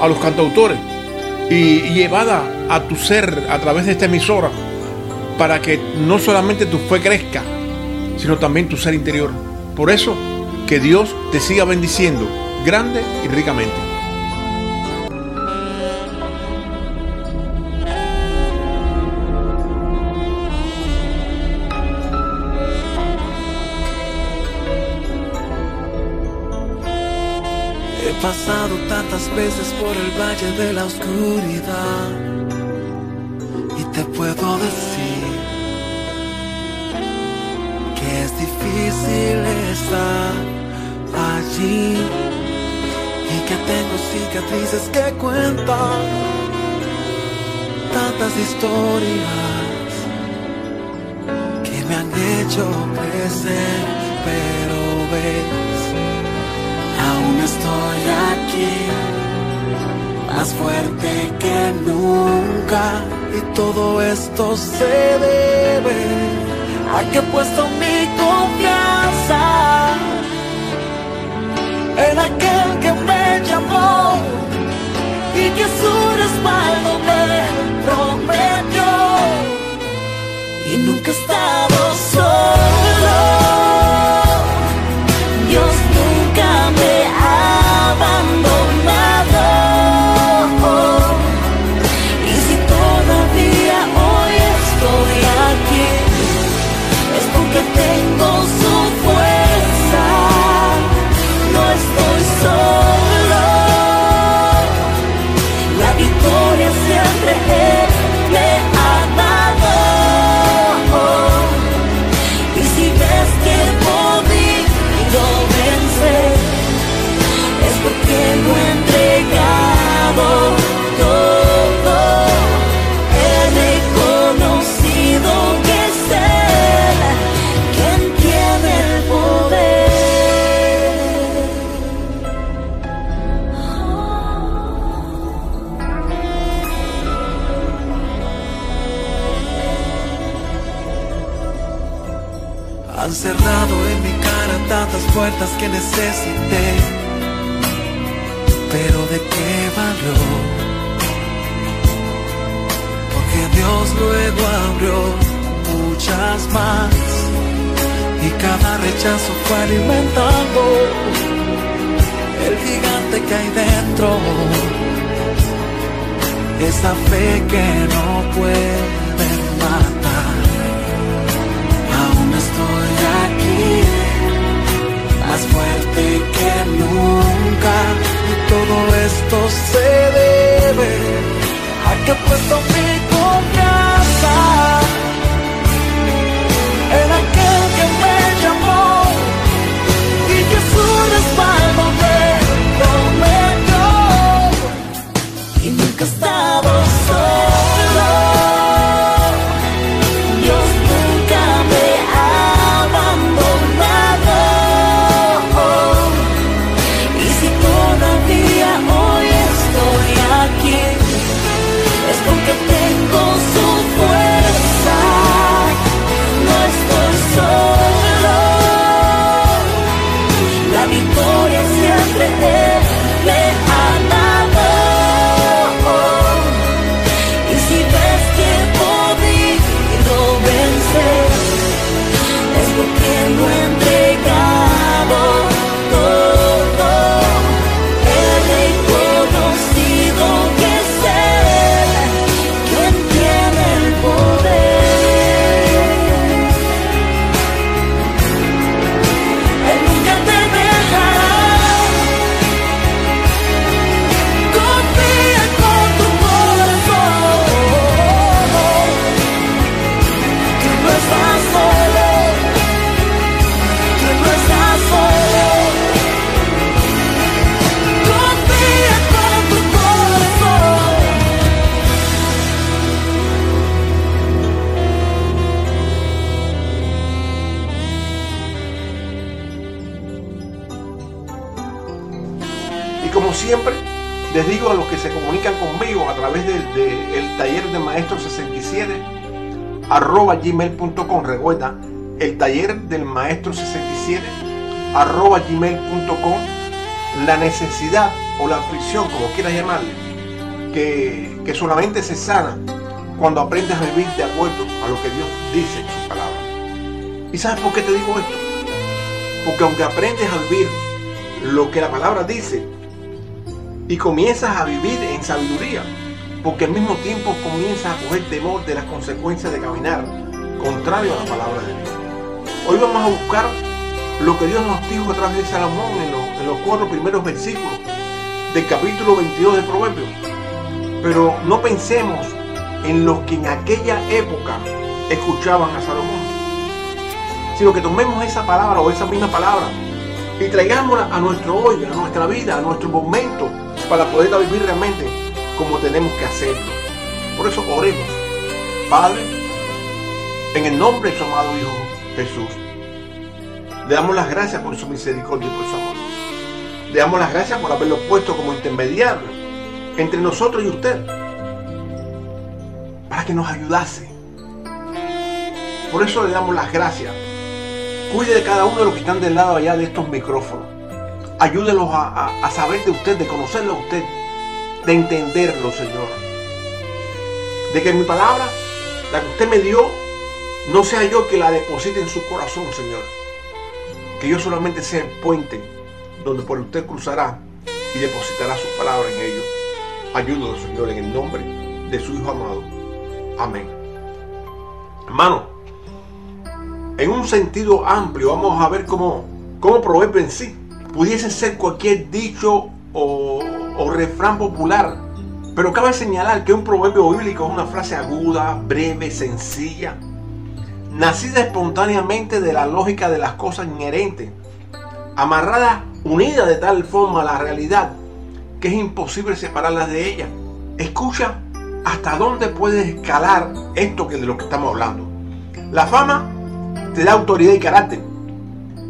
a los cantautores y, llevada a tu ser a través de esta emisora para que no solamente tu fe crezca, sino también tu ser interior. Por eso, que Dios te siga bendiciendo grande y ricamente. Pasado tantas veces por el valle de la oscuridad y te puedo decir que es difícil estar allí y que tengo cicatrices que cuentan tantas historias que me han hecho crecer, pero ves estoy aquí, más fuerte que nunca. Y todo esto se debe a que he puesto mi confianza en aquel pero de qué valió, porque Dios luego abrió muchas más y cada rechazo fue alimentando el gigante que hay dentro, esa fe que no puede todo esto se debe a que puesto mi confianza les digo a los que se comunican conmigo a través del taller de maestro 67 arroba gmail.com. Recuerda, el taller del maestro 67 arroba gmail.com. La necesidad o la aflicción, como quieras llamarle, que, que solamente se sana cuando aprendes a vivir de acuerdo a lo que Dios dice en su palabra. ¿Y sabes por qué te digo esto? Porque aunque aprendes a vivir lo que la palabra dice y comienzas a vivir en sabiduría, porque al mismo tiempo comienzas a coger temor de las consecuencias de caminar contrario a la palabra de Dios. Hoy vamos a buscar lo que Dios nos dijo a través de Salomón en los, en cuatro primeros versículos del capítulo 22 de Proverbios. Pero no pensemos en los que en aquella época escuchaban a Salomón, sino que tomemos esa palabra o esa misma palabra y traigámosla a nuestro hoy, a nuestra vida, a nuestro momento, para poderla vivir realmente como tenemos que hacerlo. Por eso oremos. Padre, en el nombre de su amado Hijo Jesús, le damos las gracias por su misericordia y por su amor. Le damos las gracias por haberlo puesto como intermediario entre nosotros y usted, para que nos ayudase. Por eso le damos las gracias. Cuide de cada uno de los que están del lado allá de estos micrófonos. Ayúdelos a, a saber de usted, de conocerlo a usted, de entenderlo, Señor. De que mi palabra, la que usted me dio, no sea yo que la deposite en su corazón, Señor. Que yo solamente sea el puente donde por usted cruzará y depositará su palabra en ellos. Ayúdalo, Señor, en el nombre de su Hijo amado. Amén. Hermano, en un sentido amplio, vamos a ver cómo, cómo en sí pudiese ser cualquier dicho o, refrán popular. Pero cabe señalar que un proverbio bíblico es una frase aguda, breve, sencilla, nacida espontáneamente de la lógica de las cosas inherentes, amarrada, unida de tal forma a la realidad que es imposible separarlas de ella. Escucha hasta dónde puede escalar esto que de lo que estamos hablando. La fama te da autoridad y carácter,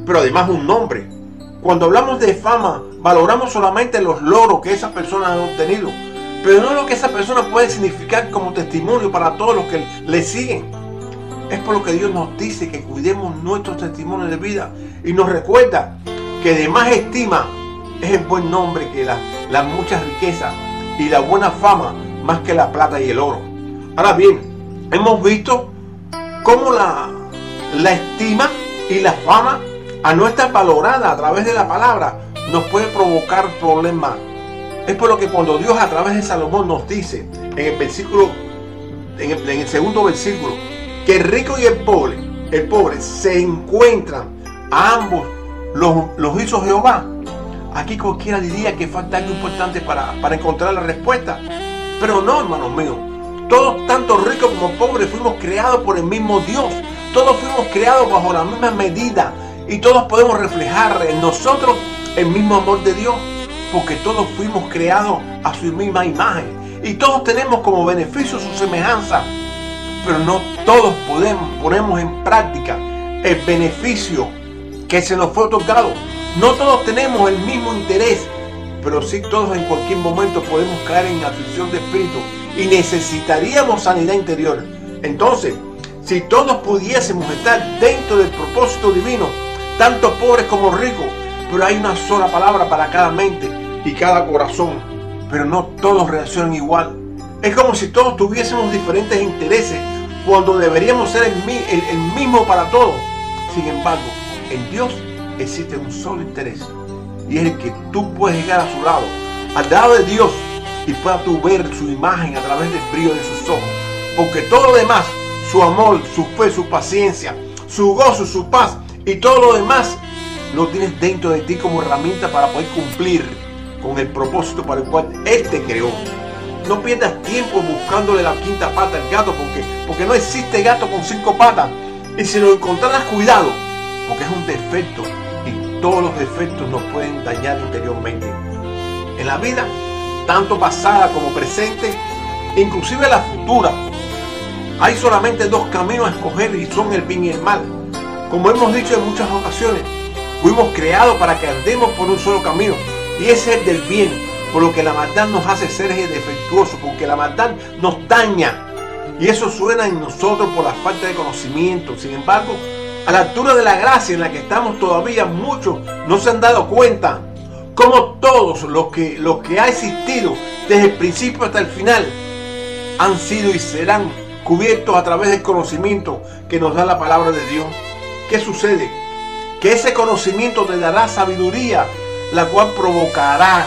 pero además un nombre. Cuando hablamos de fama, valoramos solamente los logros que esa persona ha obtenido, pero no lo que esa persona puede significar como testimonio para todos los que le siguen. Es por lo que Dios nos dice que cuidemos nuestros testimonios de vida y nos recuerda que de más estima es el buen nombre que las la muchas riquezas y la buena fama más que la plata y el oro. Ahora bien, hemos visto cómo la, la estima y la fama a no estar valorada a través de la palabra nos puede provocar problemas. Es por lo que cuando Dios a través de Salomón nos dice en el versículo, en el, segundo versículo, que el rico y el pobre, el pobre se encuentran a ambos los, hizo Jehová. Aquí cualquiera diría que falta algo importante para, para encontrar la respuesta. Pero no, hermanos míos. Todos, tanto ricos como pobres, fuimos creados por el mismo Dios. Todos fuimos creados bajo la misma medida. Y todos podemos reflejar en nosotros el mismo amor de Dios. Porque todos fuimos creados a su misma imagen. Y todos tenemos como beneficio su semejanza. Pero no todos podemos, ponemos en práctica el beneficio que se nos fue otorgado. No todos tenemos el mismo interés, pero sí todos en cualquier momento podemos caer en aflicción de espíritu y necesitaríamos sanidad interior. Entonces, si todos pudiésemos estar dentro del propósito divino, tanto pobres como ricos, pero hay una sola palabra para cada mente y cada corazón, pero no todos reaccionan igual. Es como si todos tuviésemos diferentes intereses cuando deberíamos ser el, el mismo para todos. Sin embargo, en Dios existe un solo interés y es el que tú puedes llegar a su lado, al lado de Dios y puedas ver su imagen a través del brillo de sus ojos. Porque todo lo demás, su amor, su fe, su paciencia, su gozo, su paz y todo lo demás, lo tienes dentro de ti como herramienta para poder cumplir con el propósito para el cual Él te creó. No pierdas tiempo buscándole la quinta pata al gato porque, porque no existe gato con cinco patas. Y si lo encontraras, cuidado, porque es un defecto y todos los defectos nos pueden dañar interiormente. En la vida, tanto pasada como presente, inclusive la futura, hay solamente dos caminos a escoger y son el bien y el mal. Como hemos dicho en muchas ocasiones, fuimos creados para que andemos por un solo camino, Y ese es el del bien, por lo que la maldad nos hace seres defectuosos, porque la maldad nos daña. Y eso suena en nosotros por la falta de conocimiento. Sin embargo, a la altura de la gracia en la que estamos todavía, muchos no se han dado cuenta como todos los que, los que ha existido desde el principio hasta el final han sido y serán cubiertos a través del conocimiento que nos da la palabra de Dios. ¿Qué sucede? Que ese conocimiento te dará sabiduría, la cual provocará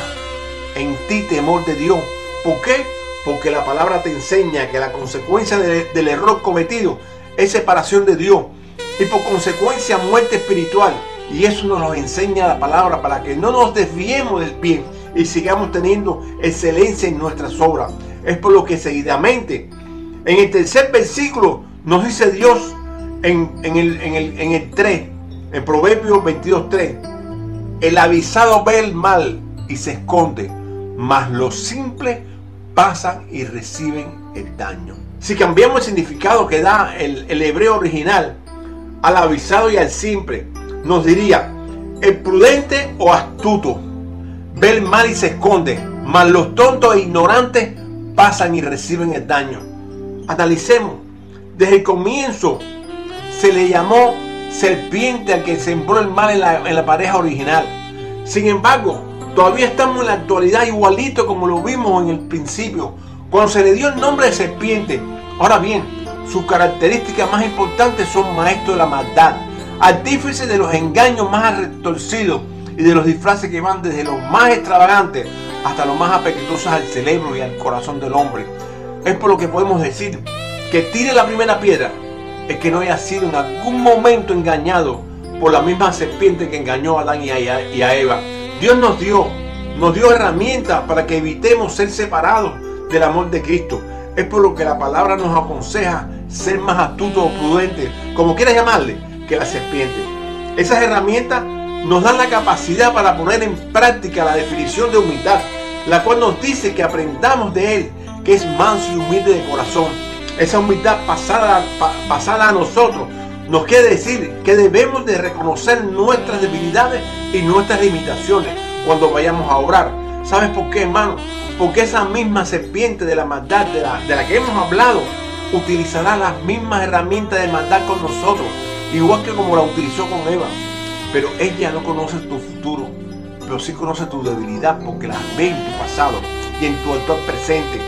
en ti temor de Dios. ¿Por qué? Porque la palabra te enseña que la consecuencia del error cometido es separación de Dios y por consecuencia muerte espiritual. Y eso nos lo enseña la palabra para que no nos desviemos del bien y sigamos teniendo excelencia en nuestras obras. Es por lo que seguidamente, en el tercer versículo, nos dice Dios en, el, en, el, en el 3, en Proverbios 22.3, el avisado ve el mal y se esconde, mas los simples pasan y reciben el daño. Si cambiamos el significado que da el, el hebreo original al avisado y al simple, nos diría, el prudente o astuto ve el mal y se esconde, mas los tontos e ignorantes pasan y reciben el daño. Analicemos, desde el comienzo se le llamó serpiente al que sembró el mal en la, en la pareja original. Sin embargo, todavía estamos en la actualidad igualito como lo vimos en el principio, cuando se le dio el nombre de serpiente. Ahora bien, sus características más importantes son maestros de la maldad, artífices de los engaños más retorcidos y de los disfraces que van desde los más extravagantes hasta los más apetitosos al cerebro y al corazón del hombre. Es por lo que podemos decir que tire la primera piedra es que no haya sido en algún momento engañado por la misma serpiente que engañó a Adán y a, Eva. Dios nos dio, nos dio herramientas para que evitemos ser separados del amor de Cristo. Es por lo que la palabra nos aconseja ser más astutos o prudentes, como quieras llamarle, que la serpiente. Esas herramientas nos dan la capacidad para poner en práctica la definición de humildad, la cual nos dice que aprendamos de Él, que es manso y humilde de corazón. Esa humildad pasada, pasada a nosotros nos quiere decir que debemos de reconocer nuestras debilidades y nuestras limitaciones cuando vayamos a orar. ¿Sabes por qué, hermano? Porque esa misma serpiente de la maldad de la, de la que hemos hablado utilizará las mismas herramientas de maldad con nosotros, igual que como la utilizó con Eva. Pero ella no conoce tu futuro, pero sí conoce tu debilidad porque las ve en tu pasado y en tu actual presente,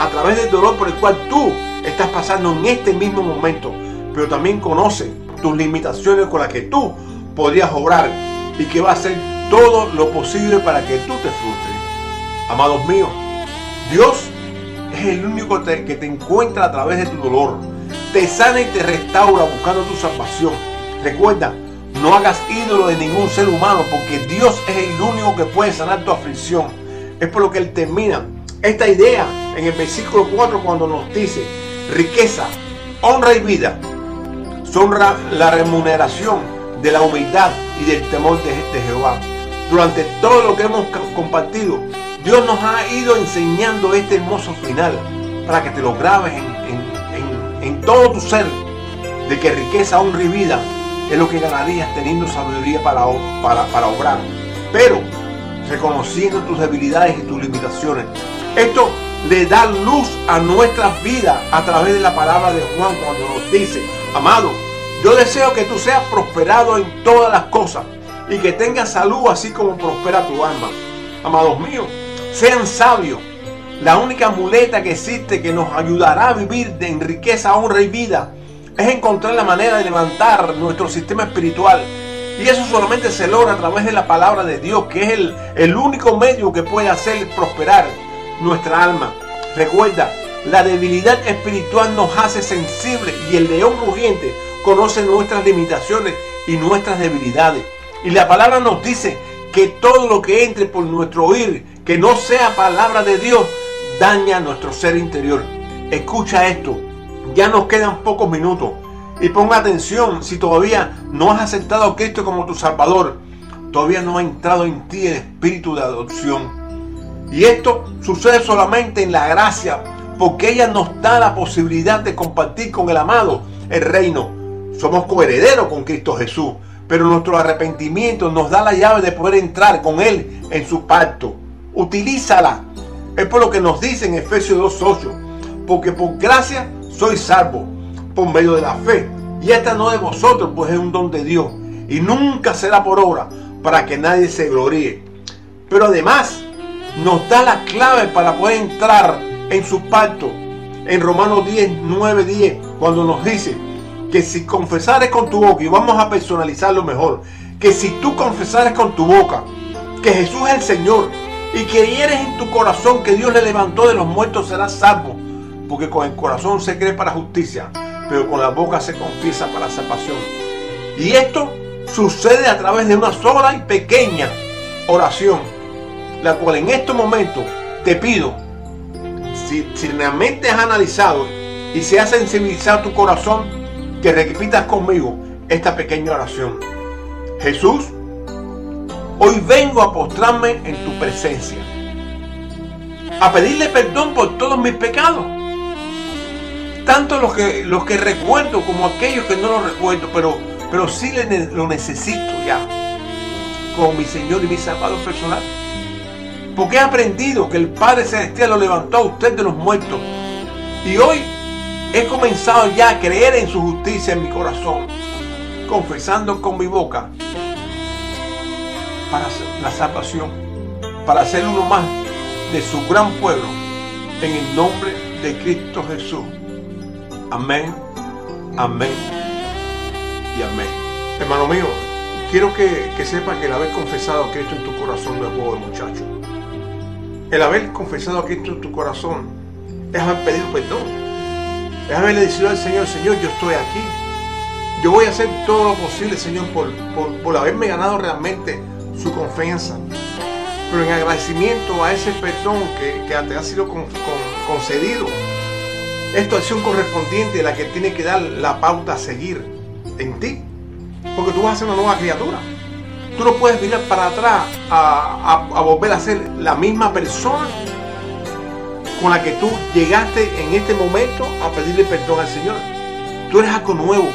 a través del dolor por el cual tú estás pasando en este mismo momento, pero también conoce tus limitaciones con las que tú podrías obrar y que va a hacer todo lo posible para que tú te frustres. Amados míos, Dios es el único que te encuentra a través de tu dolor, te sana y te restaura buscando tu salvación. Recuerda, no hagas ídolo de ningún ser humano porque Dios es el único que puede sanar tu aflicción. Es por lo que Él termina esta idea en el versículo 4 cuando nos dice, riqueza, honra y vida son la remuneración de la humildad y del temor de, Jehová. Durante todo lo que hemos compartido, Dios nos ha ido enseñando este hermoso final para que te lo grabes en, todo tu ser, de que riqueza, honra y vida es lo que ganarías teniendo sabiduría para, para, para obrar. Pero reconociendo tus debilidades y tus limitaciones. Esto le da luz a nuestras vidas a través de la palabra de Juan cuando nos dice, amado, yo deseo que tú seas prosperado en todas las cosas y que tengas salud así como prospera tu alma. Amados míos, sean sabios. La única muleta que existe que nos ayudará a vivir en riqueza, honra y vida es encontrar la manera de levantar nuestro sistema espiritual. Y eso solamente se logra a través de la palabra de Dios, que es el, el único medio que puede hacer prosperar nuestra alma. Recuerda, la debilidad espiritual nos hace sensibles y el león rugiente conoce nuestras limitaciones y nuestras debilidades. Y la palabra nos dice que todo lo que entre por nuestro oír, que no sea palabra de Dios, daña nuestro ser interior. Escucha esto, ya nos quedan pocos minutos. Y ponga atención, si todavía no has aceptado a Cristo como tu Salvador, todavía no ha entrado en ti el espíritu de adopción. Y esto sucede solamente en la gracia, porque ella nos da la posibilidad de compartir con el amado el reino. Somos coherederos con Cristo Jesús, pero nuestro arrepentimiento nos da la llave de poder entrar con Él en su pacto. Utilízala. Es por lo que nos dice en Efesios 2.8. Porque por gracia soy salvo por medio de la fe. Y esta no de vosotros, pues es un don de Dios. Y nunca será por obra para que nadie se gloríe. Pero además nos da la clave para poder entrar en su pacto. En Romanos 10, 9, 10, cuando nos dice que si confesares con tu boca, y vamos a personalizarlo mejor, que si tú confesares con tu boca que Jesús es el Señor y que eres en tu corazón que Dios le levantó de los muertos, serás salvo. Porque con el corazón se cree para justicia, pero con la boca se confiesa para salvación. Y esto sucede a través de una sola y pequeña oración, la cual en este momento te pido, si, si realmente has analizado y se ha sensibilizado tu corazón, que repitas conmigo esta pequeña oración. Jesús, hoy vengo a postrarme en tu presencia, a pedirle perdón por todos mis pecados, tanto los que, los que recuerdo como aquellos que no los recuerdo, pero, pero sí lo necesito ya, como mi Señor y mi Salvador personal. Porque he aprendido que el Padre Celestial lo levantó a usted de los muertos. Y hoy he comenzado ya a creer en su justicia en mi corazón, confesando con mi boca para la salvación, para ser uno más de su gran pueblo, en el nombre de Cristo Jesús. Amén, amén y amén. Hermano mío, quiero que, que sepas que el haber confesado a Cristo en tu corazón no es juego de muchacho. El haber confesado a Cristo en tu corazón es haber pedido perdón. Es haberle dicho al Señor, Señor, yo estoy aquí. Yo voy a hacer todo lo posible, Señor, por, por, haberme ganado realmente su confianza. Pero en agradecimiento a ese perdón que, que te ha sido concedido, esta acción correspondiente la que tiene que dar la pauta a seguir en ti. Porque tú vas a ser una nueva criatura. Tú no puedes mirar para atrás a, volver a ser la misma persona con la que tú llegaste en este momento a pedirle perdón al Señor. Tú eres algo nuevo.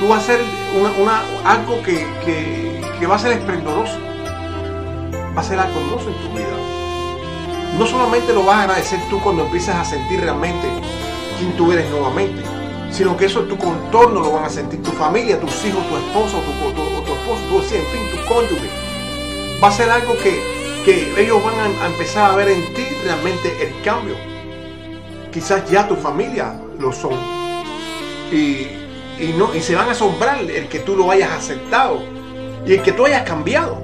Tú vas a ser una, algo que, que, va a ser esplendoroso. Va a ser algo hermoso en tu vida. No solamente lo vas a agradecer tú cuando empieces a sentir realmente quién tú eres nuevamente, sino que eso tu contorno lo van a sentir, tu familia, tus hijos, tu esposo, tu, tu, en fin, tu cónyuge. Va a ser algo que, que ellos van a, empezar a ver en ti realmente el cambio. Quizás ya tu familia lo son. Y, y, no, y se van a asombrar el que tú lo hayas aceptado y el que tú hayas cambiado.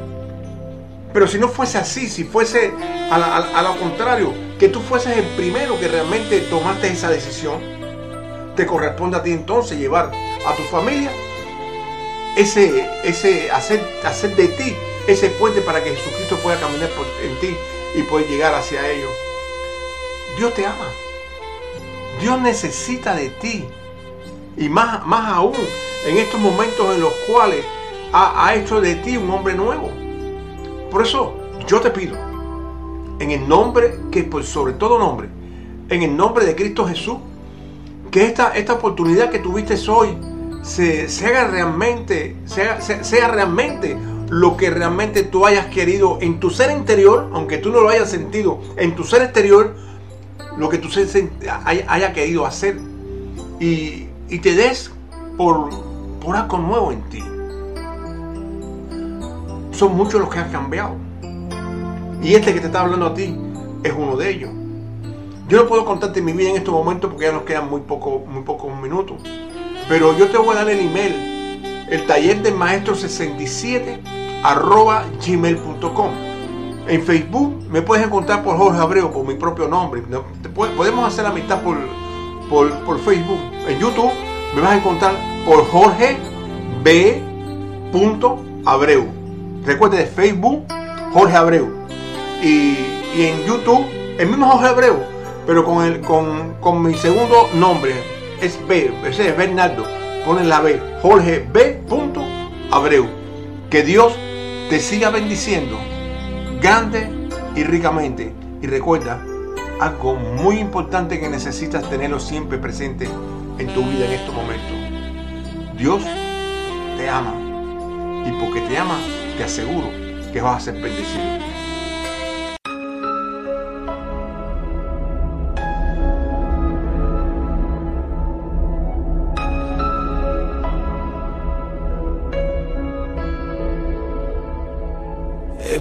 Pero si no fuese así, si fuese a, a lo contrario, que tú fueses el primero que realmente tomaste esa decisión, te corresponde a ti entonces llevar a tu familia ese, ese hacer, hacer de ti ese puente para que Jesucristo pueda caminar por, en ti y pueda llegar hacia ellos. Dios te ama. Dios necesita de ti. Y más, más aún en estos momentos en los cuales ha, ha hecho de ti un hombre nuevo. Por eso yo te pido en el nombre que por sobre todo nombre, en el nombre de Cristo Jesús, que esta, esta oportunidad que tuviste hoy se, haga realmente, sea, sea, realmente lo que realmente tú hayas querido en tu ser interior, aunque tú no lo hayas sentido, en tu ser exterior, lo que tú haya, haya querido hacer. Y, y, te des por, por algo nuevo en ti. Son muchos los que han cambiado. Y este que te está hablando a ti es uno de ellos. Yo no puedo contarte mi vida en estos momentos porque ya nos quedan muy, poco, muy pocos minutos. Pero yo te voy a dar el email, el taller del maestro 67 arroba gmail.com. En Facebook me puedes encontrar por Jorge Abreu, por mi propio nombre. Podemos hacer amistad por, por, por Facebook. En YouTube me vas a encontrar por Jorge B. Abreu. Recuerde de Facebook, Jorge Abreu y, en YouTube el mismo Jorge Abreu, pero con, el, con, mi segundo nombre, es B, ese es Bernardo, ponen la B, Jorge B. Abreu. Que Dios te siga bendiciendo grande y ricamente. Y recuerda, algo muy importante que necesitas tenerlo siempre presente en tu vida en estos momentos. Dios te ama Y porque te ama, te aseguro que vas a ser bendecido.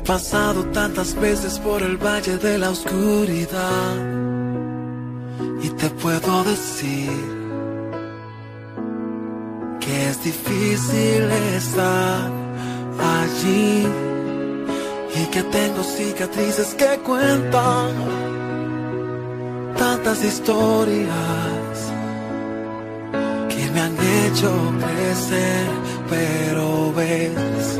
Pasado tantas veces por el valle de la oscuridad. Y te puedo decir que es difícil estar allí. Y que tengo cicatrices que cuentan tantas historias que me han hecho crecer, pero ves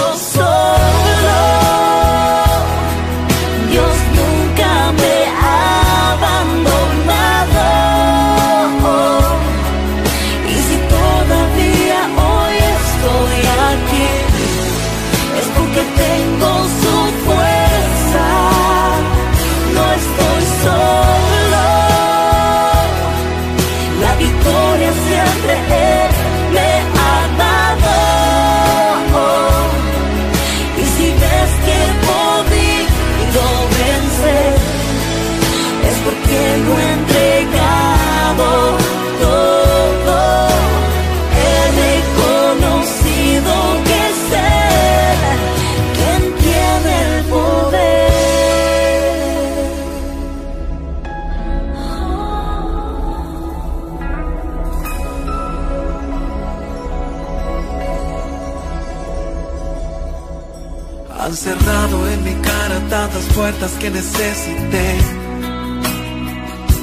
que necesité,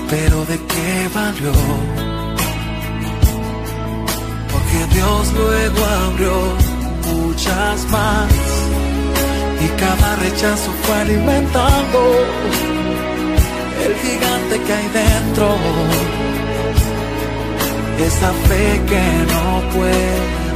pero ¿de qué valió? Porque Dios luego abrió muchas más y cada rechazo fue alimentando el gigante que hay dentro, esa fe que no puede.